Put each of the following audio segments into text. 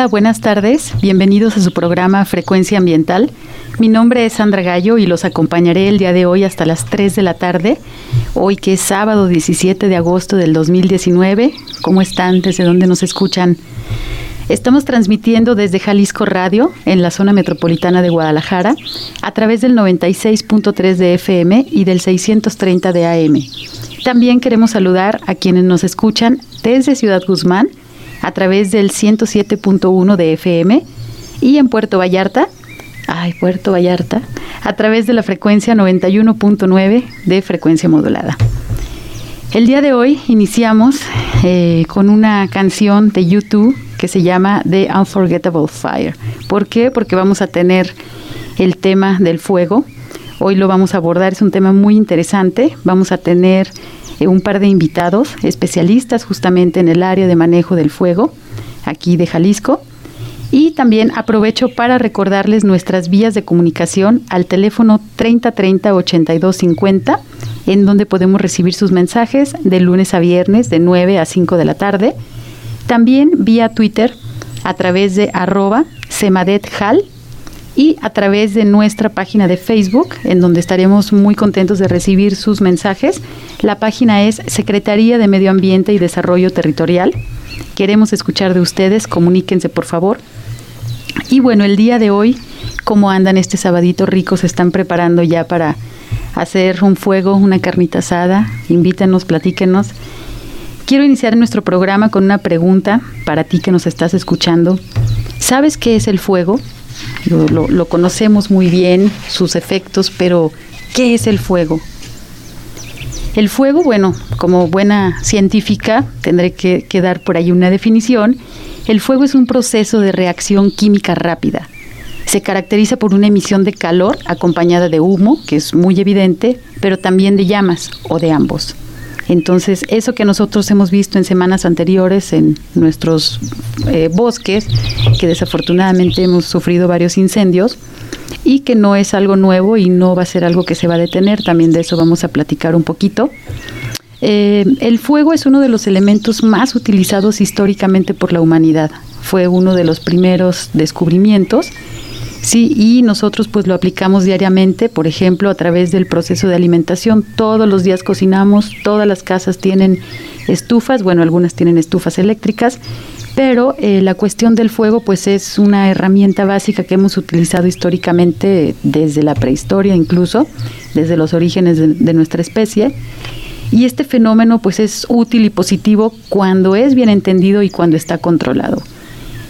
Hola, buenas tardes. Bienvenidos a su programa Frecuencia Ambiental. Mi nombre es Sandra Gallo y los acompañaré el día de hoy hasta las 3 de la tarde. Hoy que es sábado 17 de agosto del 2019. ¿Cómo están? ¿Desde dónde nos escuchan? Estamos transmitiendo desde Jalisco Radio, en la zona metropolitana de Guadalajara, a través del 96.3 de FM y del 630 de AM. También queremos saludar a quienes nos escuchan desde Ciudad Guzmán, a través del 107.1 de FM y en Puerto Vallarta, ay, Puerto Vallarta, a través de la frecuencia 91.9 de frecuencia modulada. El día de hoy iniciamos eh, con una canción de YouTube que se llama The Unforgettable Fire. ¿Por qué? Porque vamos a tener el tema del fuego. Hoy lo vamos a abordar, es un tema muy interesante. Vamos a tener un par de invitados especialistas justamente en el área de manejo del fuego, aquí de Jalisco. Y también aprovecho para recordarles nuestras vías de comunicación al teléfono 3030 8250, en donde podemos recibir sus mensajes de lunes a viernes de 9 a 5 de la tarde. También vía Twitter a través de arroba semadethal y a través de nuestra página de Facebook, en donde estaremos muy contentos de recibir sus mensajes. La página es Secretaría de Medio Ambiente y Desarrollo Territorial. Queremos escuchar de ustedes, comuníquense por favor. Y bueno, el día de hoy, ¿cómo andan este sabadito rico? ¿Se están preparando ya para hacer un fuego, una carnita asada? Invítenos, platíquenos. Quiero iniciar nuestro programa con una pregunta para ti que nos estás escuchando. ¿Sabes qué es el fuego? Lo, conocemos muy bien, sus efectos, pero ¿qué es el fuego? El fuego, bueno, como buena científica, tendré que, que, dar por ahí una definición. El fuego es un proceso de reacción química rápida. Se caracteriza por una emisión de calor acompañada de humo, que es muy evidente, pero también de llamas o de ambos. Entonces, eso que nosotros hemos visto en semanas anteriores en nuestros eh, bosques, que desafortunadamente hemos sufrido varios incendios, y que no es algo nuevo y no va a ser algo que se va a detener, también de eso vamos a platicar un poquito. Eh, el fuego es uno de los elementos más utilizados históricamente por la humanidad. Fue uno de los primeros descubrimientos Sí, y nosotros pues lo aplicamos diariamente, por ejemplo, a través del proceso de alimentación. Todos los días cocinamos, todas las casas tienen estufas, bueno, algunas tienen estufas eléctricas, pero eh, la cuestión del fuego pues es una herramienta básica que hemos utilizado históricamente desde la prehistoria incluso, desde los orígenes de nuestra especie. Y este fenómeno pues es útil y positivo cuando es bien entendido y cuando está controlado.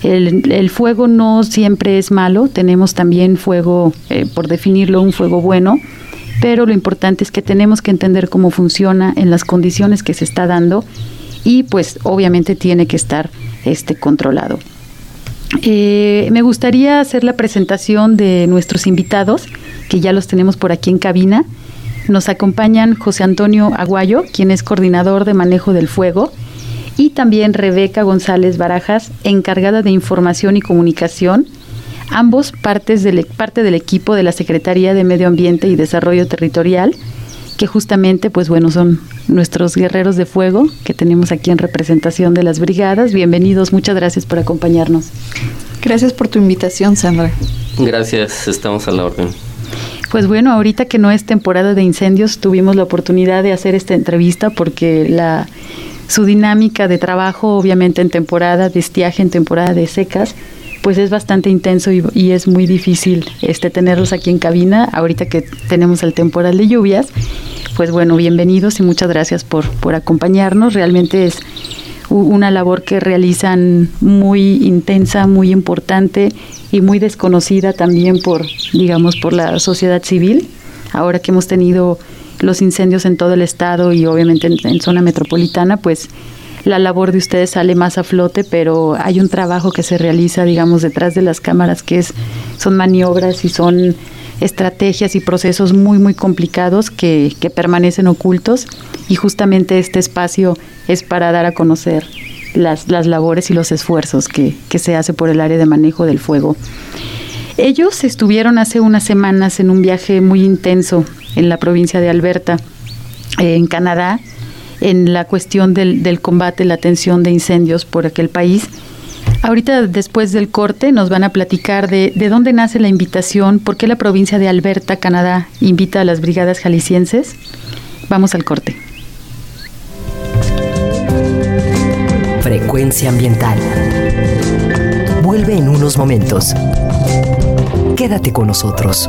El, fuego no siempre es malo, tenemos también fuego, eh, por definirlo, un fuego bueno, pero lo importante es que tenemos que entender cómo funciona en las condiciones que se está dando y pues obviamente tiene que estar este, controlado. Eh, me gustaría hacer la presentación de nuestros invitados, que ya los tenemos por aquí en cabina. Nos acompañan José Antonio Aguayo, quien es coordinador de manejo del fuego y también Rebeca González Barajas, encargada de información y comunicación, ambos partes del, parte del equipo de la Secretaría de Medio Ambiente y Desarrollo Territorial, que justamente, pues bueno, son nuestros guerreros de fuego que tenemos aquí en representación de las brigadas. Bienvenidos, muchas gracias por acompañarnos. Gracias por tu invitación, Sandra. Gracias, estamos a la orden. Pues bueno, ahorita que no es temporada de incendios, tuvimos la oportunidad de hacer esta entrevista porque la su dinámica de trabajo, obviamente en temporada de estiaje, en temporada de secas, pues es bastante intenso y, es muy difícil este tenerlos aquí en cabina ahorita que tenemos el temporal de lluvias. Pues bueno, bienvenidos y muchas gracias por, por acompañarnos. Realmente es una labor que realizan muy intensa, muy importante y muy desconocida también por, digamos, por la sociedad civil. Ahora que hemos tenido los incendios en todo el estado y obviamente en, zona metropolitana, pues la labor de ustedes sale más a flote, pero hay un trabajo que se realiza, digamos, detrás de las cámaras, que es, son maniobras y son estrategias y procesos muy, muy complicados que, que permanecen ocultos y justamente este espacio es para dar a conocer las, las labores y los esfuerzos que, que se hace por el área de manejo del fuego. Ellos estuvieron hace unas semanas en un viaje muy intenso en la provincia de Alberta, eh, en Canadá, en la cuestión del, del combate, la atención de incendios por aquel país. Ahorita después del corte nos van a platicar de, de dónde nace la invitación, por qué la provincia de Alberta, Canadá, invita a las brigadas jaliscienses. Vamos al corte. Frecuencia ambiental. Vuelve en unos momentos. Quédate con nosotros.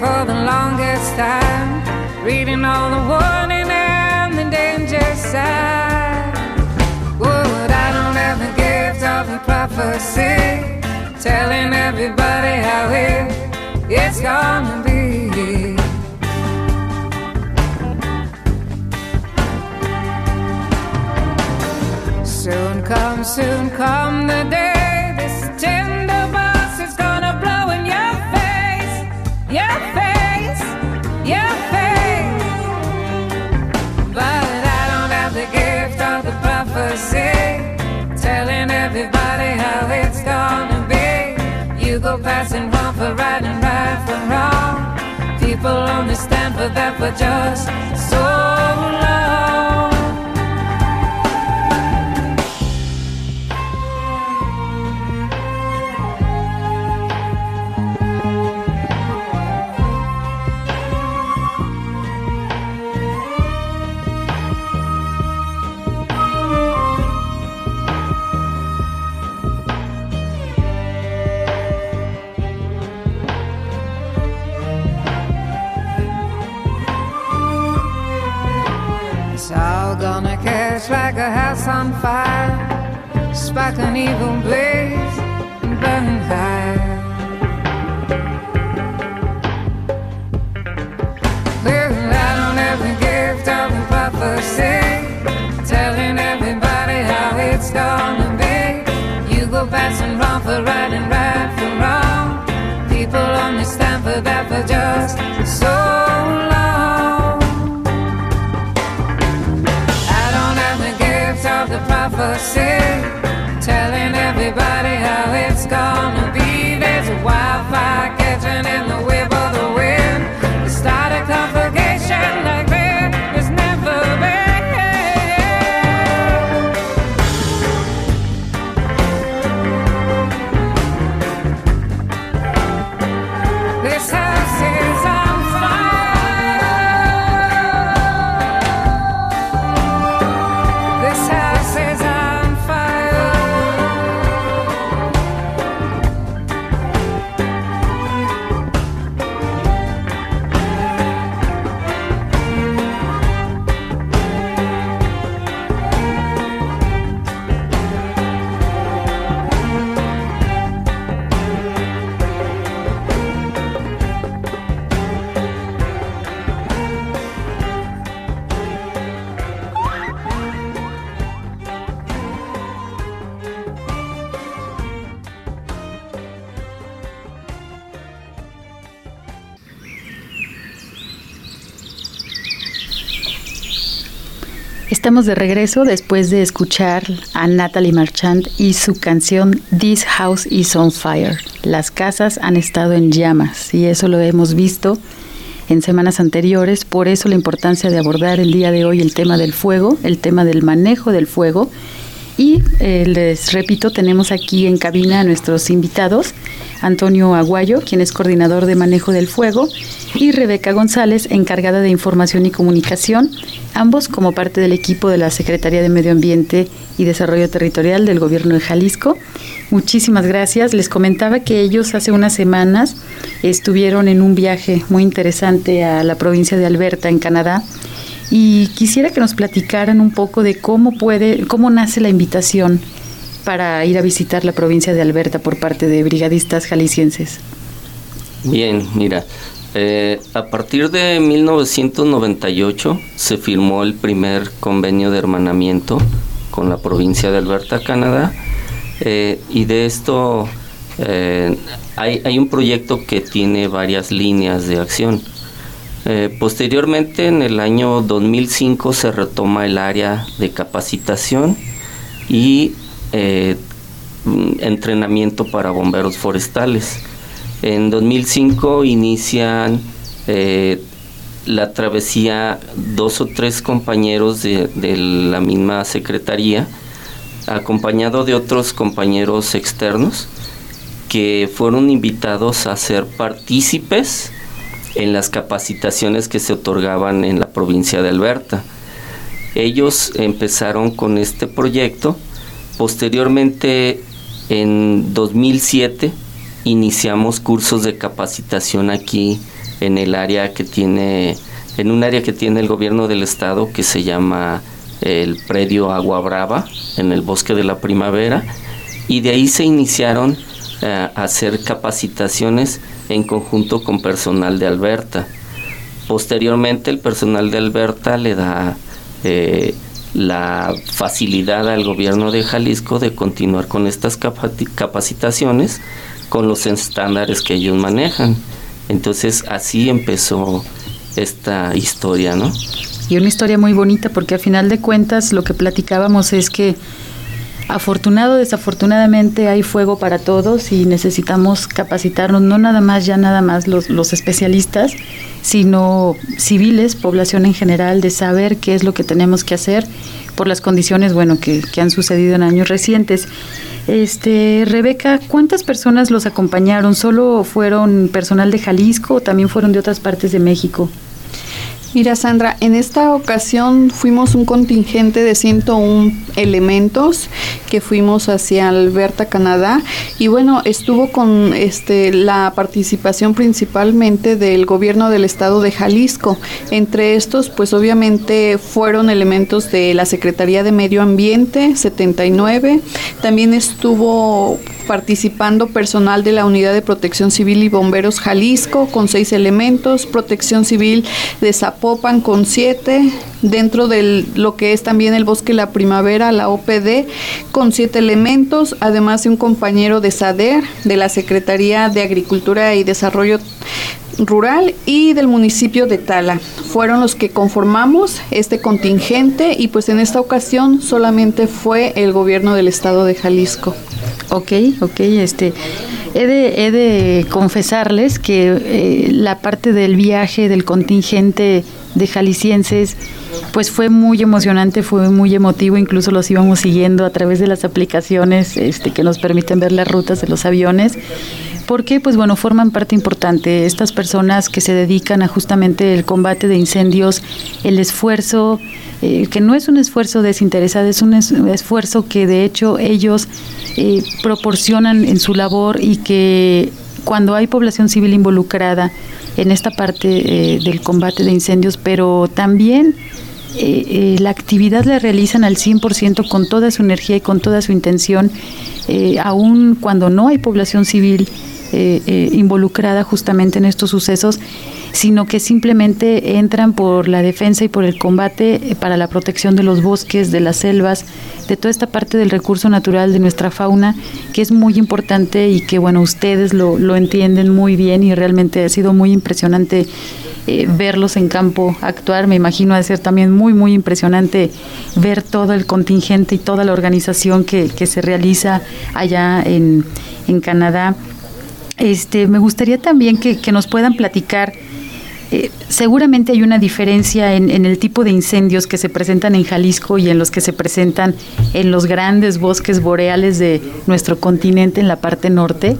for the longest time, reading all the warning and the danger signs. Would I don't have the gift of prophecy, telling everybody how it, it's gonna be. Soon come, soon come the day. passing wrong for right and right from wrong. People only stand for that for just a house on fire, spark an evil blaze and burn high. Living light on every gift, every prophecy, telling everybody how it's gonna be. You go passing wrong for right and right for wrong. People only stand for that for just. say Estamos de regreso después de escuchar a Natalie Marchand y su canción This House is on Fire. Las casas han estado en llamas y eso lo hemos visto en semanas anteriores, por eso la importancia de abordar el día de hoy el tema del fuego, el tema del manejo del fuego. Y eh, les repito, tenemos aquí en cabina a nuestros invitados, Antonio Aguayo, quien es coordinador de manejo del fuego, y Rebeca González, encargada de información y comunicación, ambos como parte del equipo de la Secretaría de Medio Ambiente y Desarrollo Territorial del Gobierno de Jalisco. Muchísimas gracias. Les comentaba que ellos hace unas semanas estuvieron en un viaje muy interesante a la provincia de Alberta, en Canadá, y quisiera que nos platicaran un poco de cómo puede, cómo nace la invitación para ir a visitar la provincia de Alberta por parte de brigadistas jaliscienses. Bien, mira, eh, a partir de 1998 se firmó el primer convenio de hermanamiento con la provincia de Alberta, Canadá, eh, y de esto eh, hay, hay, un proyecto que tiene varias líneas de acción. posteriormente, en el año 2005, se retoma el área de capacitación y entrenamiento para bomberos forestales. En 2005 inician eh, la travesía dos o tres compañeros de, la misma secretaría, acompañado de otros compañeros externos que fueron invitados a ser partícipes en las capacitaciones que se otorgaban en la provincia de Alberta. Ellos empezaron con este proyecto, posteriormente en 2007 iniciamos cursos de capacitación aquí en el área que tiene, en un área que tiene el gobierno del estado que se llama el predio Agua Brava, en el bosque de la primavera, y de ahí se iniciaron eh, a hacer capacitaciones en conjunto con personal de Alberta. Posteriormente el personal de Alberta le da eh, la facilidad al gobierno de Jalisco de continuar con estas capacitaciones con los estándares que ellos manejan. Entonces así empezó esta historia, ¿no? Y una historia muy bonita porque a final de cuentas lo que platicábamos es que afortunado, desafortunadamente hay fuego para todos y necesitamos capacitarnos, no nada más, ya nada más los, los especialistas, sino civiles, población en general, de saber qué es lo que tenemos que hacer por las condiciones, bueno, que, que han sucedido en años recientes. Este, Rebeca, ¿cuántas personas los acompañaron? ¿Solo fueron personal de Jalisco o también fueron de otras partes de México? Mira, Sandra, en esta ocasión fuimos un contingente de 101 elementos que fuimos hacia Alberta, Canadá, y bueno, estuvo con este la participación principalmente del gobierno del estado de Jalisco. Entre estos, pues obviamente fueron elementos de la Secretaría de Medio Ambiente 79, también estuvo participando personal de la Unidad de Protección Civil y Bomberos Jalisco con seis elementos, Protección Civil de Zapopan con siete, dentro de lo que es también el Bosque La Primavera, la OPD, con siete elementos, además de un compañero de SADER, de la Secretaría de Agricultura y Desarrollo rural y del municipio de Tala. Fueron los que conformamos este contingente y pues en esta ocasión solamente fue el gobierno del estado de Jalisco. Ok, ok, este, he de, he de confesarles que eh, la parte del viaje del contingente de jaliscienses, pues fue muy emocionante, fue muy emotivo, incluso los íbamos siguiendo a través de las aplicaciones este, que nos permiten ver las rutas de los aviones porque pues bueno forman parte importante estas personas que se dedican a justamente el combate de incendios el esfuerzo eh, que no es un esfuerzo desinteresado es un esfuerzo que de hecho ellos eh, proporcionan en su labor y que cuando hay población civil involucrada en esta parte eh, del combate de incendios, pero también eh, la actividad la realizan al 100% con toda su energía y con toda su intención, aun cuando no hay población civil involucrada justamente en estos sucesos sino que simplemente entran por la defensa y por el combate eh, para la protección de los bosques, de las selvas, de toda esta parte del recurso natural de nuestra fauna, que es muy importante y que, bueno, ustedes lo, lo entienden muy bien y realmente ha sido muy impresionante eh, verlos en campo actuar. Me imagino de ser también muy, muy impresionante ver todo el contingente y toda la organización que, que se realiza allá en, en Canadá. Este, me gustaría también que, nos puedan platicar eh, seguramente hay una diferencia en, el tipo de incendios que se presentan en Jalisco y en los que se presentan en los grandes bosques boreales de nuestro continente en la parte norte.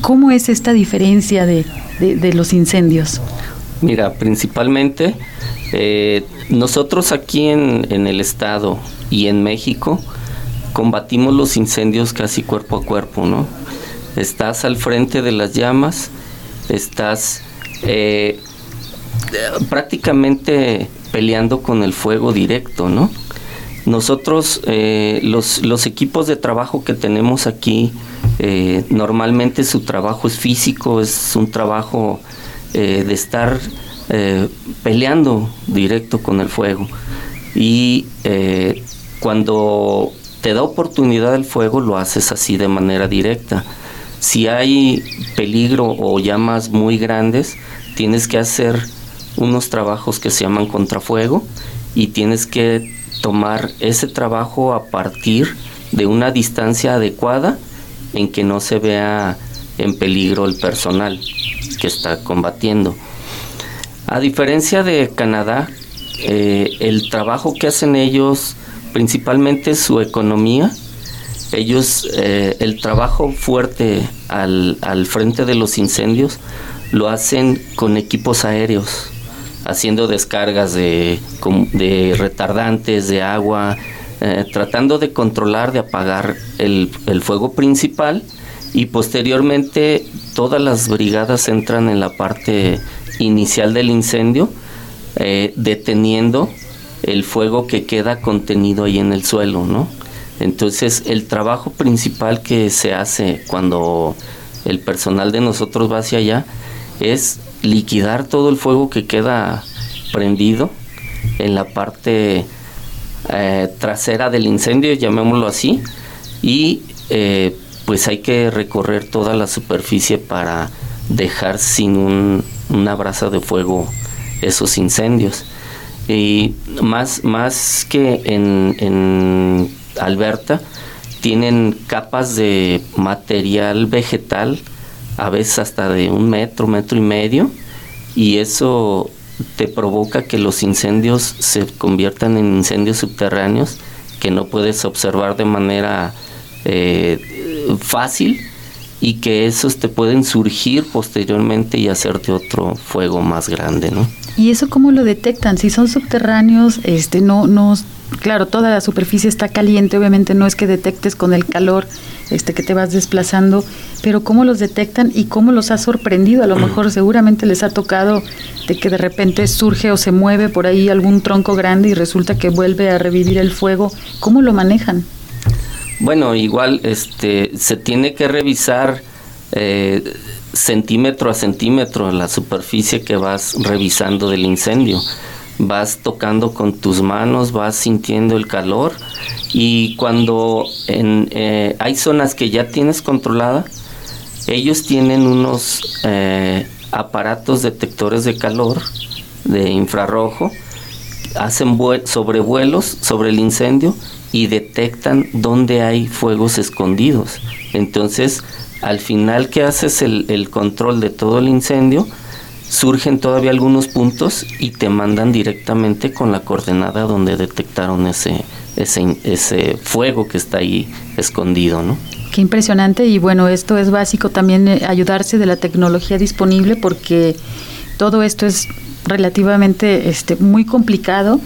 ¿Cómo es esta diferencia de, los incendios? Mira, principalmente eh, nosotros aquí en, en el estado y en México combatimos los incendios casi cuerpo a cuerpo, ¿no? Estás al frente de las llamas, estás eh, prácticamente peleando con el fuego directo, ¿no? Nosotros, eh, los, equipos de trabajo que tenemos aquí, eh, normalmente su trabajo es físico, es un trabajo de estar peleando directo con el fuego. Y cuando te da oportunidad el fuego, lo haces así de manera directa. Si hay peligro o llamas muy grandes, tienes que hacer unos trabajos que se llaman contrafuego y tienes que tomar ese trabajo a partir de una distancia adecuada en que no se vea en peligro el personal que está combatiendo. A diferencia de Canadá, eh, el trabajo que hacen ellos, principalmente su economía, ellos, eh, el trabajo fuerte al, al frente de los incendios, lo hacen con equipos aéreos haciendo descargas de, de retardantes, de agua, eh, tratando de controlar, de apagar el, fuego principal y posteriormente todas las brigadas entran en la parte inicial del incendio, eh, deteniendo el fuego que queda contenido ahí en el suelo, ¿no? Entonces el trabajo principal que se hace cuando el personal de nosotros va hacia allá es liquidar todo el fuego que queda prendido en la parte eh, trasera del incendio, llamémoslo así, y eh, pues hay que recorrer toda la superficie para dejar sin un, una brasa de fuego esos incendios. Y más, más que en, en Alberta, tienen capas de material vegetal a veces hasta de un metro, metro y medio, y eso te provoca que los incendios se conviertan en incendios subterráneos que no puedes observar de manera eh, fácil y que esos te pueden surgir posteriormente y hacerte otro fuego más grande, ¿no? ¿Y eso cómo lo detectan? Si son subterráneos, este no no claro, toda la superficie está caliente, obviamente no es que detectes con el calor este que te vas desplazando, pero cómo los detectan y cómo los ha sorprendido, a lo mejor seguramente les ha tocado de que de repente surge o se mueve por ahí algún tronco grande y resulta que vuelve a revivir el fuego, ¿cómo lo manejan? Bueno, igual este se tiene que revisar eh, centímetro a centímetro la superficie que vas revisando del incendio vas tocando con tus manos, vas sintiendo el calor y cuando eh, hay zonas que ya tienes controlada, ellos tienen unos eh, aparatos detectores de calor de infrarrojo, hacen sobrevuelos sobre el incendio y detectan dónde hay fuegos escondidos. Entonces, al final que haces el, el control de todo el incendio, surgen todavía algunos puntos y te mandan directamente con la coordenada donde detectaron ese, ese, ese fuego que está ahí escondido, ¿no? Qué impresionante y bueno, esto es básico también eh, ayudarse de la tecnología disponible porque todo esto es relativamente este, muy complicado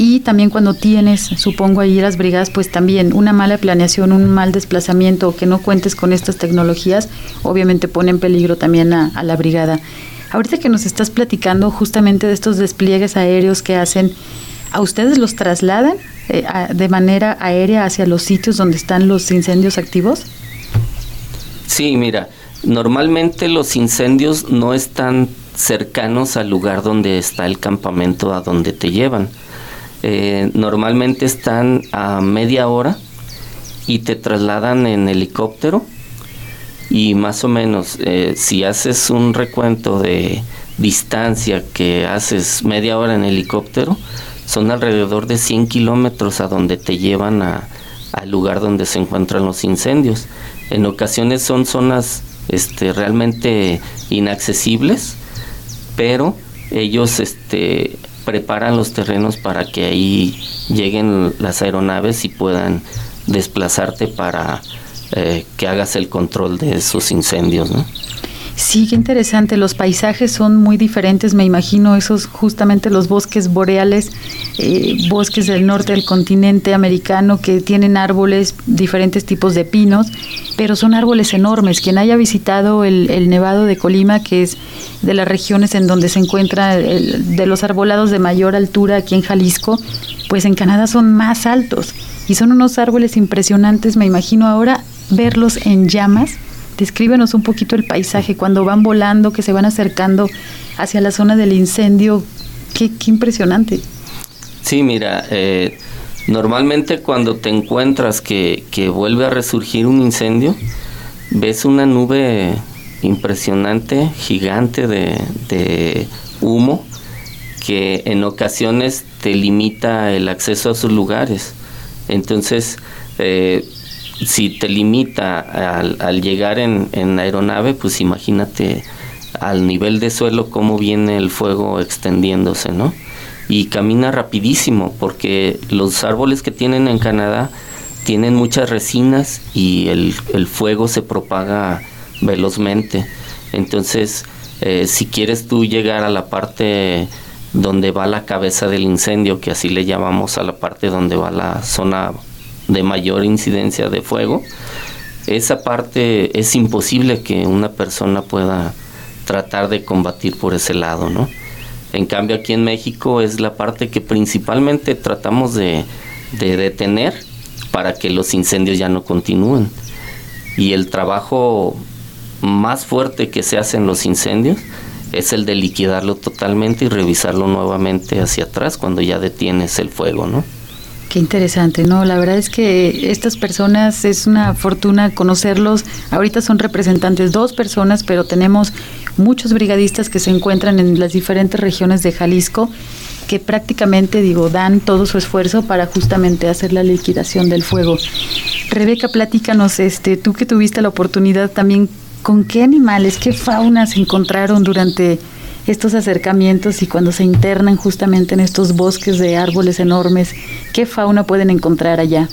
y también cuando tienes, supongo ahí las brigadas, pues también una mala planeación, un mal desplazamiento o que no cuentes con estas tecnologías, obviamente pone en peligro también a la brigada. Ahorita que nos estás platicando justamente de estos despliegues aéreos que hacen, ¿a ustedes los trasladan eh, de manera aérea hacia los sitios donde están los incendios activos? Sí, mira, normalmente los incendios no están cercanos al lugar donde está el campamento a donde te llevan. Eh, normalmente están a media hora y te trasladan en helicóptero y más o menos eh, si haces un recuento de, distancia que haces media hora en helicóptero, son alrededor de 100 kilómetros a donde te llevan a, al lugar donde se encuentran los incendios. En ocasiones son zonas este, realmente inaccesibles, pero ellos este, preparan los terrenos para que ahí lleguen las aeronaves y puedan desplazarte para eh, que hagas el control de esos incendios. ¿no? Sí, qué interesante. Los paisajes son muy diferentes, me imagino, esos justamente los bosques boreales, eh, bosques del norte del continente americano que tienen árboles, diferentes tipos de pinos, pero son árboles enormes. Quien haya visitado el, Nevado de Colima, que es de las regiones en donde se encuentra de los arbolados de mayor altura aquí en Jalisco, pues en Canadá son más altos y son unos árboles impresionantes, me imagino ahora verlos en llamas Descríbenos un poquito el paisaje cuando van volando, que se van acercando hacia la zona del incendio. Qué, impresionante. Sí, mira, eh, normalmente cuando te encuentras que, vuelve a resurgir un incendio, ves una nube impresionante, gigante de, humo, que en ocasiones te limita el acceso a sus lugares. Entonces, eh, si te limita al, llegar en, aeronave, pues imagínate al nivel de suelo cómo viene el fuego extendiéndose, ¿no? Y camina rapidísimo porque los árboles que tienen en Canadá tienen muchas resinas y el, el fuego se propaga velozmente. Entonces, eh, si quieres tú llegar a la parte donde va la cabeza del incendio, que así le llamamos a la parte donde va la zona de mayor incidencia de fuego, esa parte es imposible que una persona pueda tratar de combatir por ese lado, ¿no? En cambio aquí en México es la parte que principalmente tratamos de, de detener para que los incendios ya no continúen. Y el trabajo más fuerte que se hace en los incendios es el de liquidarlo totalmente y revisarlo nuevamente hacia atrás cuando ya detienes el fuego, ¿no? Qué interesante, ¿no? La verdad es que estas personas es una fortuna conocerlos. Ahorita son representantes dos personas, pero tenemos muchos brigadistas que se encuentran en las diferentes regiones de Jalisco que prácticamente, digo, dan todo su esfuerzo para justamente hacer la liquidación del fuego. Rebeca, platícanos, este, tú que tuviste la oportunidad también, ¿con qué animales, qué faunas encontraron durante estos acercamientos y cuando se internan justamente en estos bosques de árboles enormes, ¿qué fauna pueden encontrar allá?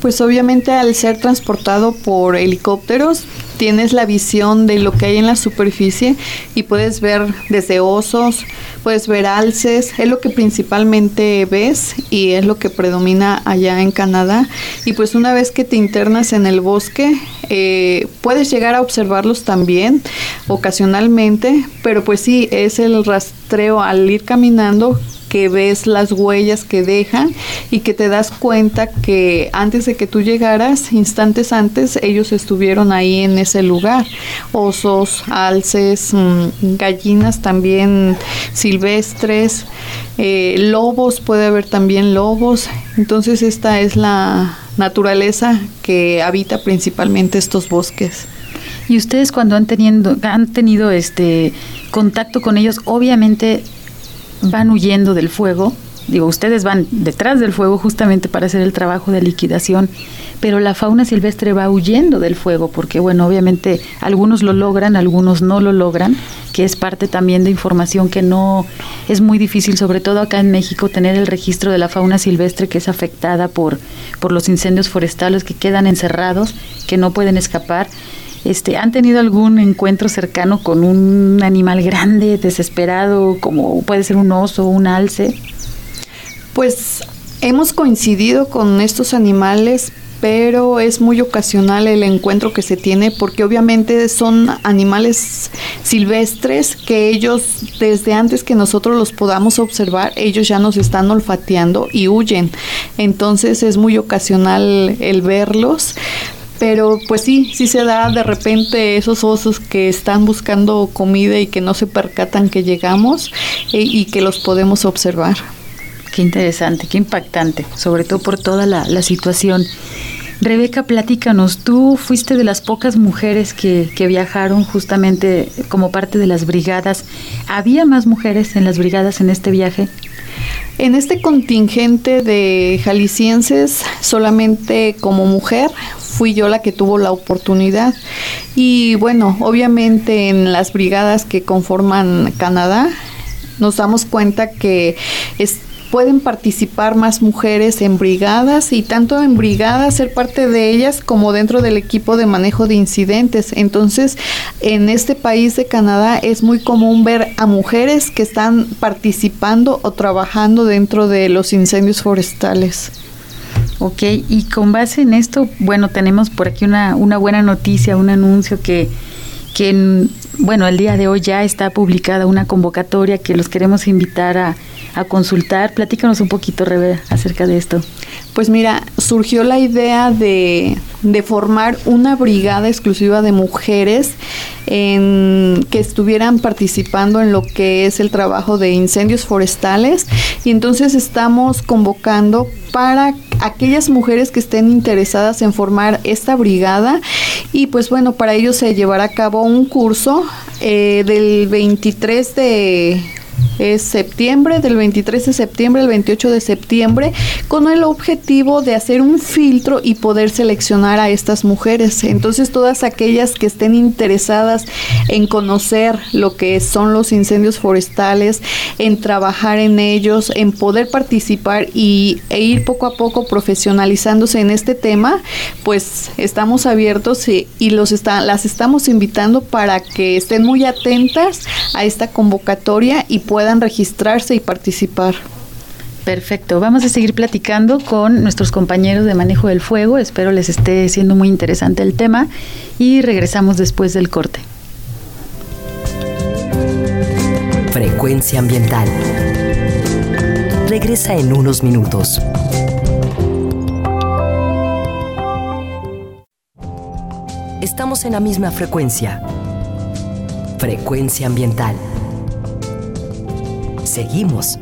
Pues obviamente al ser transportado por helicópteros tienes la visión de lo que hay en la superficie y puedes ver desde osos, puedes ver alces, es lo que principalmente ves y es lo que predomina allá en Canadá. Y pues una vez que te internas en el bosque, eh, puedes llegar a observarlos también ocasionalmente, pero pues sí, es el rastreo al ir caminando que ves las huellas que dejan y que te das cuenta que antes de que tú llegaras, instantes antes, ellos estuvieron ahí en ese lugar. Osos, alces, mm, gallinas también silvestres, eh, lobos, puede haber también lobos. Entonces esta es la naturaleza que habita principalmente estos bosques. Y ustedes cuando han teniendo han tenido este contacto con ellos, obviamente van huyendo del fuego. Digo, ustedes van detrás del fuego justamente para hacer el trabajo de liquidación, pero la fauna silvestre va huyendo del fuego porque, bueno, obviamente algunos lo logran, algunos no lo logran, que es parte también de información que no es muy difícil, sobre todo acá en México, tener el registro de la fauna silvestre que es afectada por, por los incendios forestales que quedan encerrados, que no pueden escapar este, ¿Han tenido algún encuentro cercano con un animal grande, desesperado, como puede ser un oso un alce? Pues hemos coincidido con estos animales, pero es muy ocasional el encuentro que se tiene porque obviamente son animales silvestres que ellos desde antes que nosotros los podamos observar, ellos ya nos están olfateando y huyen. Entonces es muy ocasional el verlos, pero pues sí, sí se da de repente esos osos que están buscando comida y que no se percatan que llegamos eh, y, que los podemos observar. Qué interesante, qué impactante, sobre todo por toda la, situación. Rebeca, platícanos, tú fuiste de las pocas mujeres que, que, viajaron justamente como parte de las brigadas. ¿Había más mujeres en las brigadas en este viaje? En este contingente de jaliscienses, solamente como mujer, fui yo la que tuvo la oportunidad. Y bueno, obviamente en las brigadas que conforman Canadá, nos damos cuenta que es, pueden participar más mujeres en brigadas y tanto en brigadas ser parte de ellas como dentro del equipo de manejo de incidentes. Entonces, en este país de Canadá es muy común ver a mujeres que están participando o trabajando dentro de los incendios forestales. Ok, y con base en esto, bueno, tenemos por aquí una, una buena noticia, un anuncio que, que, bueno, el día de hoy ya está publicada una convocatoria que los queremos invitar a, a consultar. Platícanos un poquito, Rebe, acerca de esto. Pues mira, surgió la idea de, de formar una brigada exclusiva de mujeres en, que estuvieran participando en lo que es el trabajo de incendios forestales y entonces estamos convocando para aquellas mujeres que estén interesadas en formar esta brigada y pues bueno, para ello se llevará a cabo un curso eh, del 23 de es septiembre, del 23 de septiembre al 28 de septiembre, con el objetivo de hacer un filtro y poder seleccionar a estas mujeres. Entonces, todas aquellas que estén interesadas en conocer lo que son los incendios forestales, en trabajar en ellos, en poder participar y, e ir poco a poco profesionalizándose en este tema, pues estamos abiertos y, los está, las estamos invitando para que estén muy atentas a esta convocatoria y puedan registrarse y participar. Perfecto, vamos a seguir platicando con nuestros compañeros de manejo del fuego, espero les esté siendo muy interesante el tema y regresamos después del corte. Frecuencia ambiental. Regresa en unos minutos. Estamos en la misma frecuencia. Frecuencia ambiental. Seguimos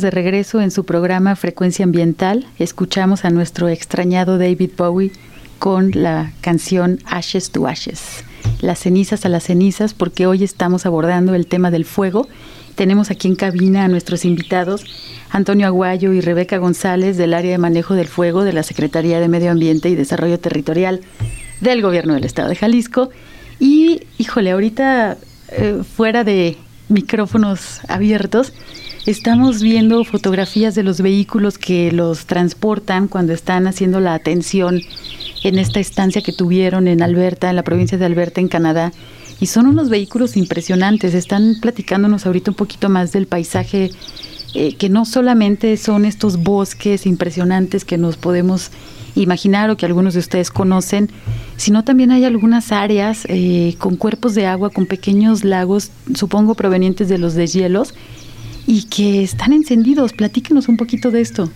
Estamos de regreso en su programa Frecuencia Ambiental. Escuchamos a nuestro extrañado David Bowie con la canción Ashes to Ashes, las cenizas a las cenizas, porque hoy estamos abordando el tema del fuego. Tenemos aquí en cabina a nuestros invitados, Antonio Aguayo y Rebeca González del área de manejo del fuego de la Secretaría de Medio Ambiente y Desarrollo Territorial del Gobierno del Estado de Jalisco. Y, híjole, ahorita eh, fuera de micrófonos abiertos, Estamos viendo fotografías de los vehículos que los transportan cuando están haciendo la atención en esta estancia que tuvieron en Alberta, en la provincia de Alberta, en Canadá. Y son unos vehículos impresionantes. Están platicándonos ahorita un poquito más del paisaje, eh, que no solamente son estos bosques impresionantes que nos podemos imaginar o que algunos de ustedes conocen, sino también hay algunas áreas eh, con cuerpos de agua, con pequeños lagos, supongo provenientes de los deshielos, y que están encendidos. Platíquenos un poquito de esto.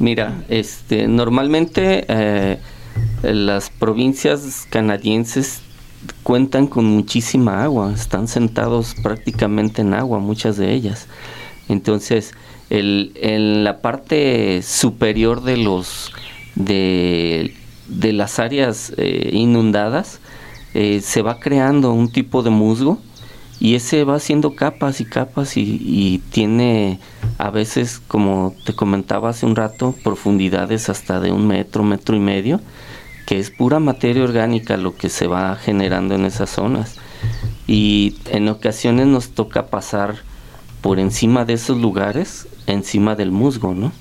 Mira, este, normalmente eh, las provincias canadienses cuentan con muchísima agua, están sentados prácticamente en agua, muchas de ellas. Entonces, en la parte superior de los de, de las áreas eh, inundadas eh, se va creando un tipo de musgo y ese va haciendo capas y capas y, tiene a veces, como te comentaba hace un rato, profundidades hasta de un metro, metro y medio, que es pura materia orgánica lo que se va generando en esas zonas. Y en ocasiones nos toca pasar por encima de esos lugares, encima del musgo, ¿no?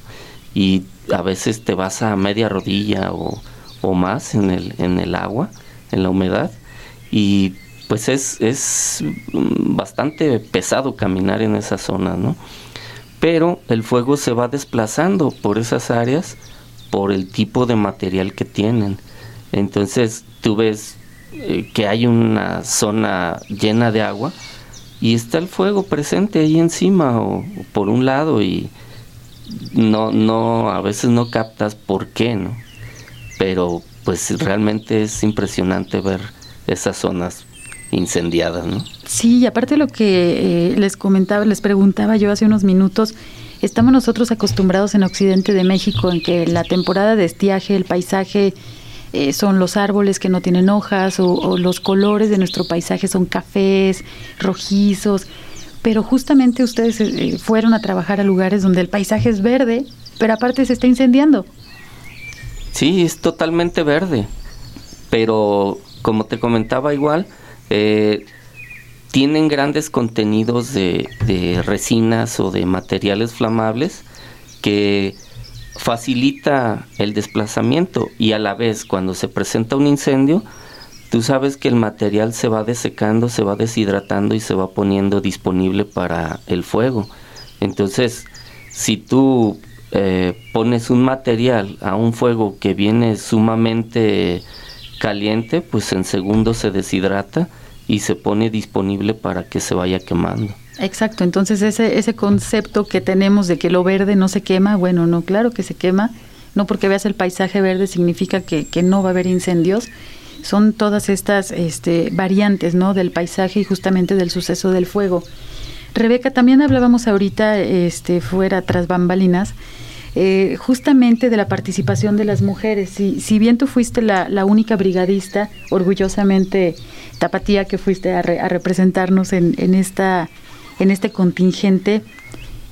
Y a veces te vas a media rodilla o, o más en el, en el agua, en la humedad, y pues es, es bastante pesado caminar en esa zona, ¿no? Pero el fuego se va desplazando por esas áreas por el tipo de material que tienen. Entonces tú ves eh, que hay una zona llena de agua y está el fuego presente ahí encima o, por un lado y no no a veces no captas por qué, ¿no? Pero pues realmente es impresionante ver esas zonas incendiada, ¿no? Sí, y aparte lo que eh, les comentaba, les preguntaba yo hace unos minutos, estamos nosotros acostumbrados en Occidente de México en que la temporada de estiaje, el paisaje eh, son los árboles que no tienen hojas o, los colores de nuestro paisaje son cafés, rojizos, pero justamente ustedes eh, fueron a trabajar a lugares donde el paisaje es verde, pero aparte se está incendiando. Sí, es totalmente verde, pero como te comentaba igual, eh, tienen grandes contenidos de, resinas o de materiales flamables que facilita el desplazamiento y a la vez cuando se presenta un incendio, tú sabes que el material se va desecando, se va deshidratando y se va poniendo disponible para el fuego. Entonces, si tú eh, pones un material a un fuego que viene sumamente caliente, pues en segundos se deshidrata y se pone disponible para que se vaya quemando. Exacto, entonces ese, ese concepto que tenemos de que lo verde no se quema, bueno, no, claro que se quema, no porque veas el paisaje verde significa que, que no va a haber incendios, son todas estas este, variantes ¿no? del paisaje y justamente del suceso del fuego. Rebeca, también hablábamos ahorita este, fuera tras bambalinas, eh, justamente de la participación de las mujeres. Si, si bien tú fuiste la, única brigadista, orgullosamente tapatía que fuiste a, representarnos en, en, esta, en este contingente,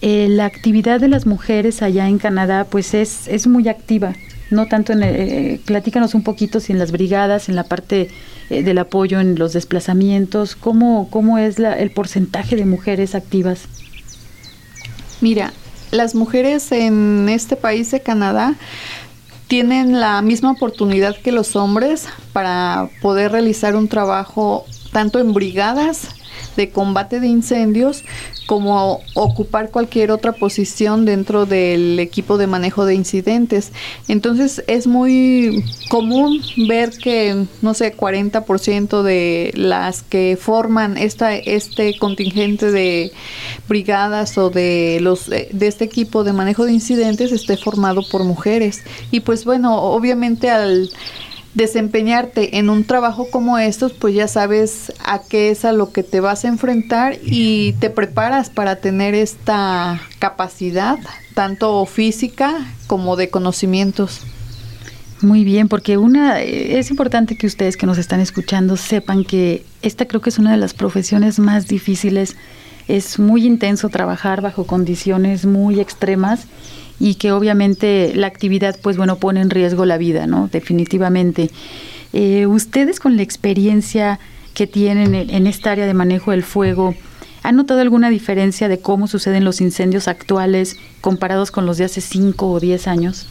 eh, la actividad de las mujeres allá en Canadá pues es, es muy activa, no tanto en, eh, platícanos un poquito si en las brigadas, en la parte eh, del apoyo en los desplazamientos, ¿cómo, cómo es la, el porcentaje de mujeres activas? Mira, las mujeres en este país de Canadá tienen la misma oportunidad que los hombres para poder realizar un trabajo tanto en brigadas de combate de incendios como ocupar cualquier otra posición dentro del equipo de manejo de incidentes. Entonces es muy común ver que, no sé, 40% de las que forman esta, este contingente de brigadas o de, los, de este equipo de manejo de incidentes esté formado por mujeres. Y pues bueno, obviamente al desempeñarte en un trabajo como estos, pues ya sabes a qué es a lo que te vas a enfrentar y te preparas para tener esta capacidad, tanto física como de conocimientos. Muy bien, porque una es importante que ustedes que nos están escuchando sepan que esta creo que es una de las profesiones más difíciles. Es muy intenso trabajar bajo condiciones muy extremas y que obviamente la actividad, pues bueno, pone en riesgo la vida, ¿no? Definitivamente. Eh, ustedes con la experiencia que tienen en esta área de manejo del fuego, ¿han notado alguna diferencia de cómo suceden los incendios actuales comparados con los de hace 5 o 10 años?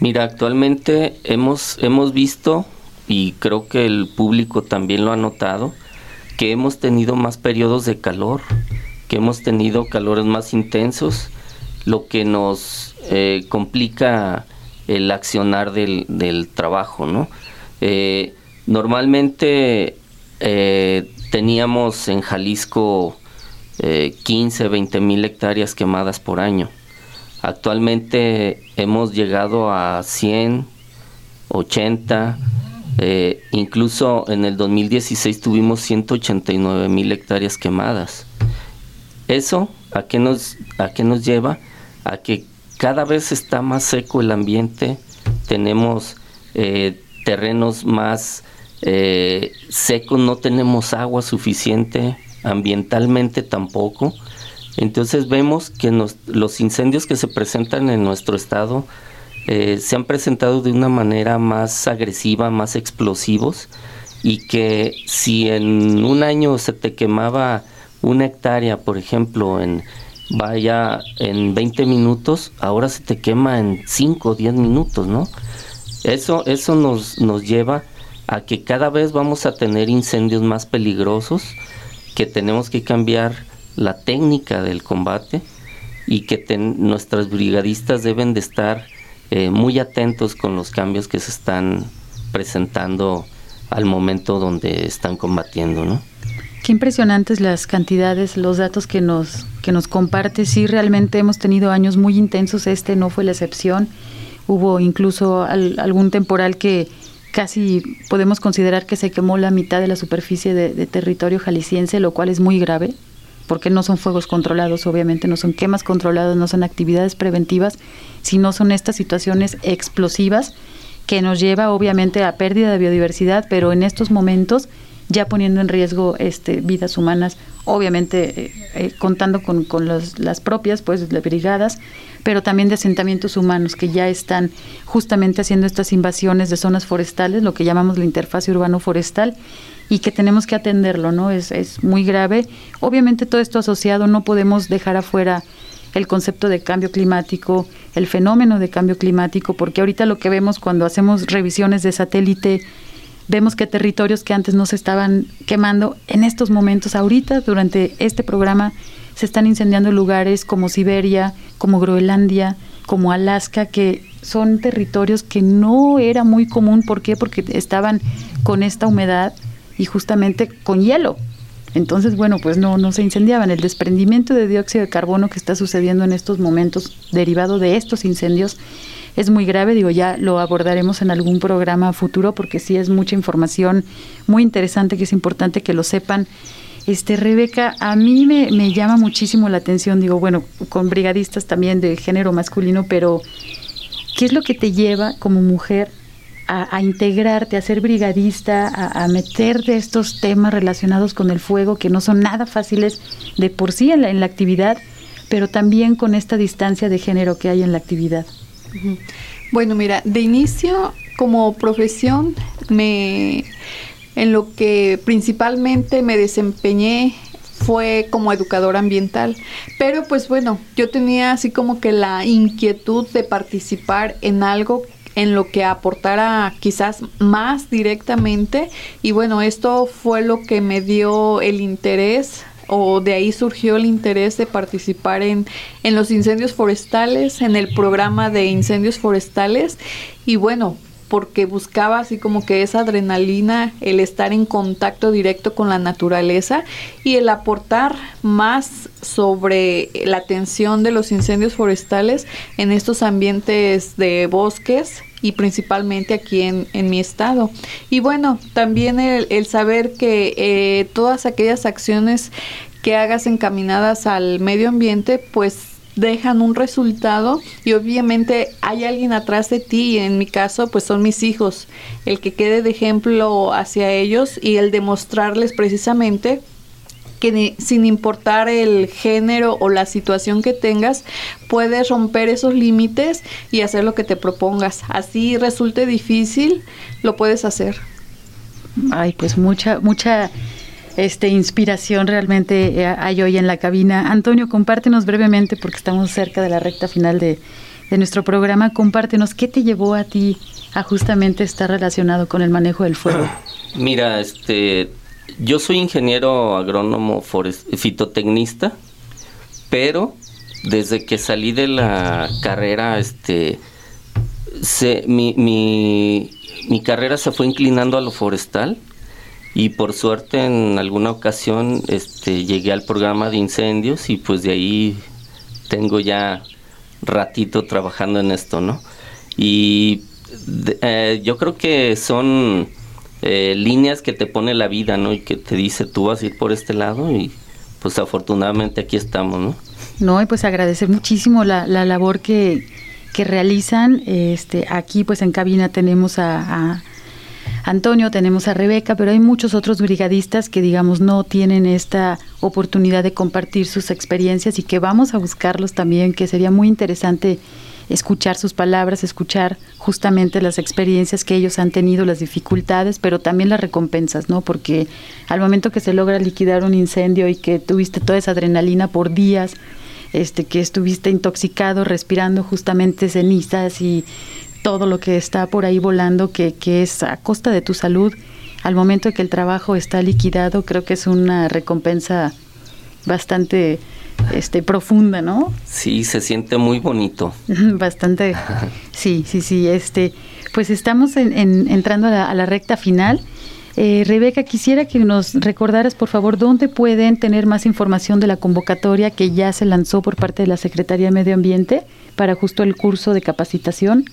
Mira, actualmente hemos, hemos visto, y creo que el público también lo ha notado, que hemos tenido más periodos de calor, que hemos tenido calores más intensos, lo que nos eh, complica el accionar del, trabajo, ¿no? Eh, normalmente eh, teníamos en Jalisco 15, 20 mil hectáreas quemadas por año. Actualmente hemos llegado a 100, 80, incluso en el 2016 tuvimos 189 mil hectáreas quemadas. ¿Eso a qué nos, a qué nos lleva? a que cada vez está más seco el ambiente, tenemos eh, terrenos más eh, secos, no tenemos agua suficiente, ambientalmente tampoco. Entonces vemos que los incendios que se presentan en nuestro estado eh, se han presentado de una manera más agresiva, más explosivos y que si en un año se te quemaba una hectárea, por ejemplo, en, vaya en 20 minutos, ahora se te quema en 5 o 10 minutos, ¿no? Eso, eso nos, nos lleva a que cada vez vamos a tener incendios más peligrosos, que tenemos que cambiar la técnica del combate y que nuestras brigadistas deben de estar eh, muy atentos con los cambios que se están presentando al momento donde están combatiendo, ¿no? Qué impresionantes las cantidades, los datos que nos, que nos comparte. Sí, realmente hemos tenido años muy intensos, este no fue la excepción. Hubo incluso algún temporal que casi podemos considerar que se quemó la mitad de la superficie de, territorio jalisciense, lo cual es muy grave, porque no son fuegos controlados, obviamente, no son quemas controladas, no son actividades preventivas, sino son estas situaciones explosivas que nos lleva obviamente a pérdida de biodiversidad, pero en estos momentos ya poniendo en riesgo este, vidas humanas, obviamente eh, eh, contando con, con las propias, pues, de brigadas, pero también de asentamientos humanos que ya están justamente haciendo estas invasiones de zonas forestales, lo que llamamos la interfase urbano-forestal, y que tenemos que atenderlo, ¿no? Es, es muy grave. Obviamente todo esto asociado, no podemos dejar afuera el concepto de cambio climático, el fenómeno de cambio climático, porque ahorita lo que vemos cuando hacemos revisiones de satélite, Vemos que territorios que antes no se estaban quemando, en estos momentos, ahorita, durante este programa, se están incendiando lugares como Siberia, como Groenlandia, como Alaska, que son territorios que no era muy común. ¿Por qué? Porque estaban con esta humedad y justamente con hielo. Entonces, bueno, pues no, no se incendiaban. El desprendimiento de dióxido de carbono que está sucediendo en estos momentos, derivado de estos incendios, es muy grave, digo, ya lo abordaremos en algún programa futuro porque sí es mucha información muy interesante que es importante que lo sepan. Este, Rebeca, a mí me, llama muchísimo la atención, digo, bueno, con brigadistas también de género masculino, pero ¿qué es lo que te lleva como mujer a, integrarte, a ser brigadista, a, a, meterte estos temas relacionados con el fuego que no son nada fáciles de por sí en la, en la actividad, pero también con esta distancia de género que hay en la actividad? Bueno, mira, de inicio como profesión me en lo que principalmente me desempeñé fue como educadora ambiental, pero pues bueno, yo tenía así como que la inquietud de participar en algo en lo que aportara quizás más directamente. Y bueno, esto fue lo que me dio el interés o de ahí surgió el interés de participar en, en los incendios forestales, en el programa de incendios forestales y bueno, porque buscaba así como que esa adrenalina, el estar en contacto directo con la naturaleza y el aportar más sobre la atención de los incendios forestales en estos ambientes de bosques y principalmente aquí en, en mi estado. Y bueno, también el, el saber que eh, todas aquellas acciones que hagas encaminadas al medio ambiente, pues dejan un resultado y obviamente hay alguien atrás de ti y en mi caso pues son mis hijos el que quede de ejemplo hacia ellos y el demostrarles precisamente que sin importar el género o la situación que tengas, puedes romper esos límites y hacer lo que te propongas. Así resulte difícil, lo puedes hacer. Ay, pues mucha, mucha este, inspiración realmente eh, hay hoy en la cabina. Antonio, compártenos brevemente, porque estamos cerca de la recta final de, de nuestro programa, compártenos qué te llevó a ti a justamente estar relacionado con el manejo del fuego. Mira, este, yo soy ingeniero agrónomo fitotecnista, pero desde que salí de la carrera, este, mi, mi, carrera se fue inclinando a lo forestal y por suerte en alguna ocasión este, llegué al programa de incendios y pues de ahí tengo ya ratito trabajando en esto, ¿no? Y eh, yo creo que son eh, líneas que te pone la vida, ¿no? Y que te dice, tú vas a ir por este lado y pues afortunadamente aquí estamos, ¿no? No, y pues agradecer muchísimo la, la labor que, que realizan. Este, aquí pues en cabina tenemos a, a Antonio, tenemos a Rebeca, pero hay muchos otros brigadistas que digamos no tienen esta oportunidad de compartir sus experiencias y que vamos a buscarlos también, que sería muy interesante escuchar sus palabras, escuchar justamente las experiencias que ellos han tenido, las dificultades, pero también las recompensas, ¿no? Porque al momento que se logra liquidar un incendio y que tuviste toda esa adrenalina por días, este que estuviste intoxicado respirando justamente cenizas y todo lo que está por ahí volando que, que es a costa de tu salud, al momento que el trabajo está liquidado, creo que es una recompensa bastante este profunda, ¿no? Sí, se siente muy bonito. Bastante. Sí, sí, sí. Este, pues estamos en, entrando a la, recta final. Eh, Rebeca, quisiera que nos recordaras, por favor, dónde pueden tener más información de la convocatoria que ya se lanzó por parte de la Secretaría de Medio Ambiente para justo el curso de capacitación.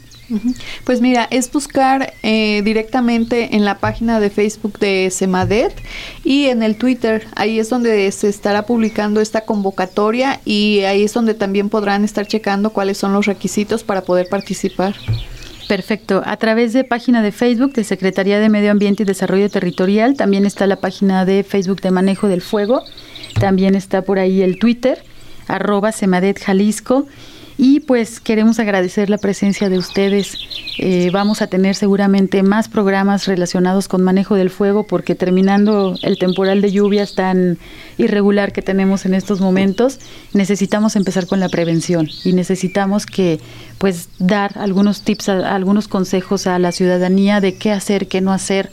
Pues mira, es buscar eh, directamente en la página de Facebook de Semadet y en el Twitter. Ahí es donde se estará publicando esta convocatoria y ahí es donde también podrán estar checando cuáles son los requisitos para poder participar. Perfecto. A través de página de Facebook de Secretaría de Medio Ambiente y Desarrollo Territorial, también está la página de Facebook de Manejo del Fuego, también está por ahí el Twitter, arroba Semadet Jalisco y pues queremos agradecer la presencia de ustedes. Eh, vamos a tener seguramente más programas relacionados con manejo del fuego porque terminando el temporal de lluvias tan irregular que tenemos en estos momentos, necesitamos empezar con la prevención y necesitamos que pues dar algunos tips, algunos consejos a la ciudadanía de qué hacer, qué no hacer.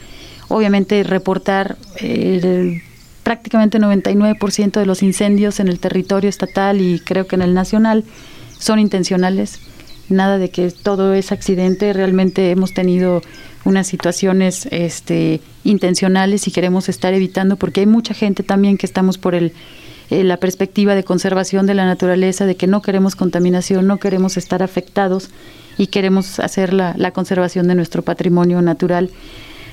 Obviamente reportar el prácticamente 99% de los incendios en el territorio estatal y creo que en el nacional son intencionales, nada de que todo es accidente, realmente hemos tenido unas situaciones este, intencionales y queremos estar evitando porque hay mucha gente también que estamos por el, eh, la perspectiva de conservación de la naturaleza, de que no queremos contaminación, no queremos estar afectados y queremos hacer la, la conservación de nuestro patrimonio natural.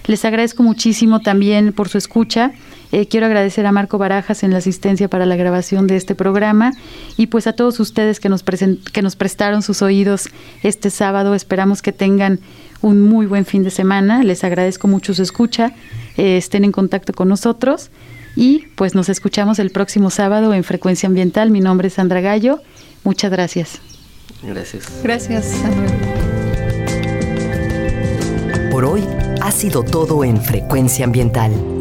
Les agradezco muchísimo también por su escucha. Eh, quiero agradecer a Marco Barajas en la asistencia para la grabación de este programa y pues a todos ustedes que nos, que nos prestaron sus oídos este sábado. Esperamos que tengan un muy buen fin de semana. Les agradezco mucho su escucha. Eh, estén en contacto con nosotros y pues nos escuchamos el próximo sábado en Frecuencia Ambiental. Mi nombre es Sandra Gallo. Muchas gracias. Gracias. Gracias, Sandra. Por hoy ha sido todo en Frecuencia Ambiental.